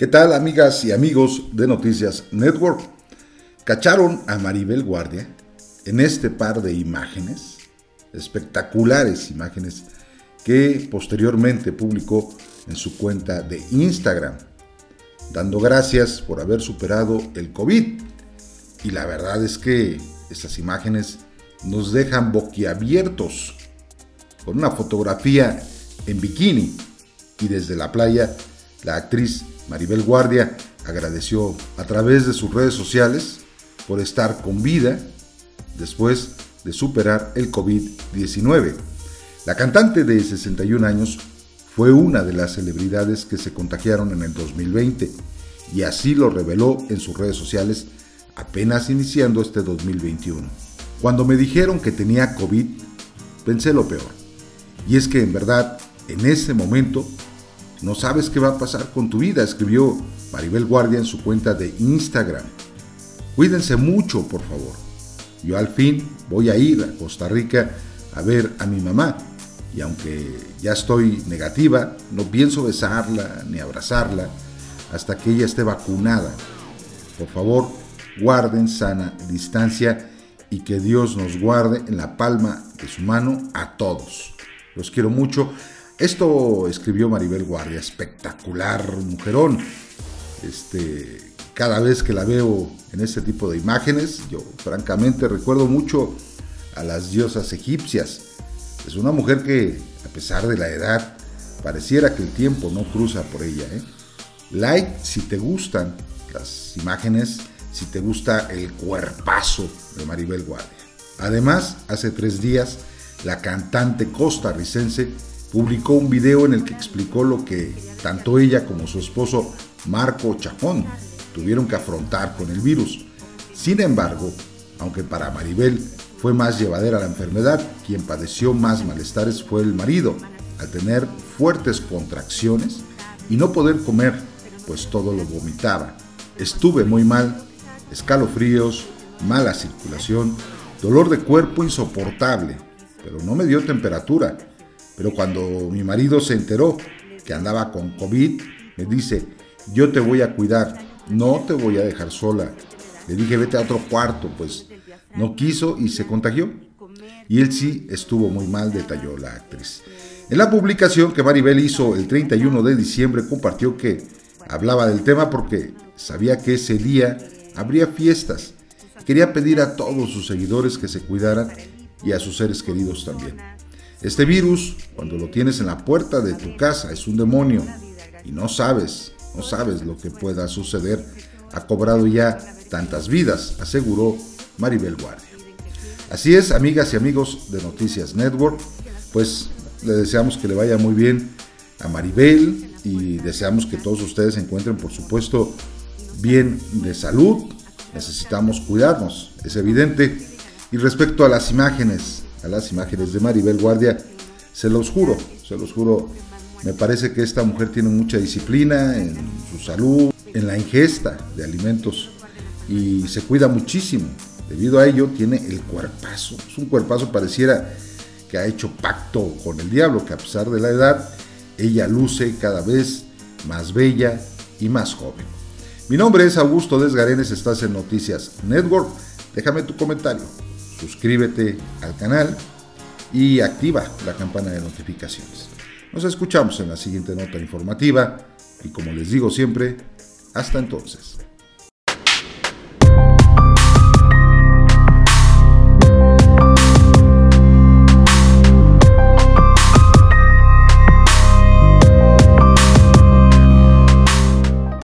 ¿Qué tal amigas y amigos de Noticias Network? ¿Cacharon a Maribel Guardia en este par de imágenes? Espectaculares imágenes que posteriormente publicó en su cuenta de Instagram, dando gracias por haber superado el COVID. Y la verdad es que estas imágenes nos dejan boquiabiertos con una fotografía en bikini y desde la playa la actriz Maribel Guardia agradeció a través de sus redes sociales por estar con vida después de superar el COVID-19. La cantante de 61 años fue una de las celebridades que se contagiaron en el 2020 y así lo reveló en sus redes sociales apenas iniciando este 2021. Cuando me dijeron que tenía COVID, pensé lo peor. Y es que en verdad, en ese momento, no sabes qué va a pasar con tu vida, escribió Maribel Guardia en su cuenta de Instagram. Cuídense mucho, por favor. Yo al fin voy a ir a Costa Rica a ver a mi mamá. Y aunque ya estoy negativa, no pienso besarla ni abrazarla hasta que ella esté vacunada. Por favor, guarden sana distancia y que Dios nos guarde en la palma de su mano a todos. Los quiero mucho. Esto escribió Maribel Guardia, espectacular mujerón. Este, cada vez que la veo en este tipo de imágenes, yo francamente recuerdo mucho a las diosas egipcias. Es una mujer que, a pesar de la edad, pareciera que el tiempo no cruza por ella. ¿eh? Like si te gustan las imágenes, si te gusta el cuerpazo de Maribel Guardia. Además, hace tres días, la cantante costarricense publicó un video en el que explicó lo que tanto ella como su esposo Marco Chapón tuvieron que afrontar con el virus. Sin embargo, aunque para Maribel fue más llevadera la enfermedad, quien padeció más malestares fue el marido, al tener fuertes contracciones y no poder comer, pues todo lo vomitaba. Estuve muy mal, escalofríos, mala circulación, dolor de cuerpo insoportable, pero no me dio temperatura pero cuando mi marido se enteró que andaba con COVID, me dice, yo te voy a cuidar, no te voy a dejar sola. Le dije, vete a otro cuarto, pues no quiso y se contagió. Y él sí estuvo muy mal, detalló la actriz. En la publicación que Maribel hizo el 31 de diciembre compartió que hablaba del tema porque sabía que ese día habría fiestas. Quería pedir a todos sus seguidores que se cuidaran y a sus seres queridos también. Este virus, cuando lo tienes en la puerta de tu casa, es un demonio y no sabes, no sabes lo que pueda suceder. Ha cobrado ya tantas vidas, aseguró Maribel Guardia. Así es, amigas y amigos de Noticias Network, pues le deseamos que le vaya muy bien a Maribel y deseamos que todos ustedes se encuentren, por supuesto, bien de salud. Necesitamos cuidarnos, es evidente. Y respecto a las imágenes a las imágenes de Maribel Guardia. Se los juro, se los juro, me parece que esta mujer tiene mucha disciplina en su salud, en la ingesta de alimentos y se cuida muchísimo. Debido a ello tiene el cuerpazo, es un cuerpazo pareciera que ha hecho pacto con el diablo, que a pesar de la edad, ella luce cada vez más bella y más joven. Mi nombre es Augusto Desgarenes, estás en Noticias Network. Déjame tu comentario suscríbete al canal y activa la campana de notificaciones. Nos escuchamos en la siguiente nota informativa y como les digo siempre, hasta entonces.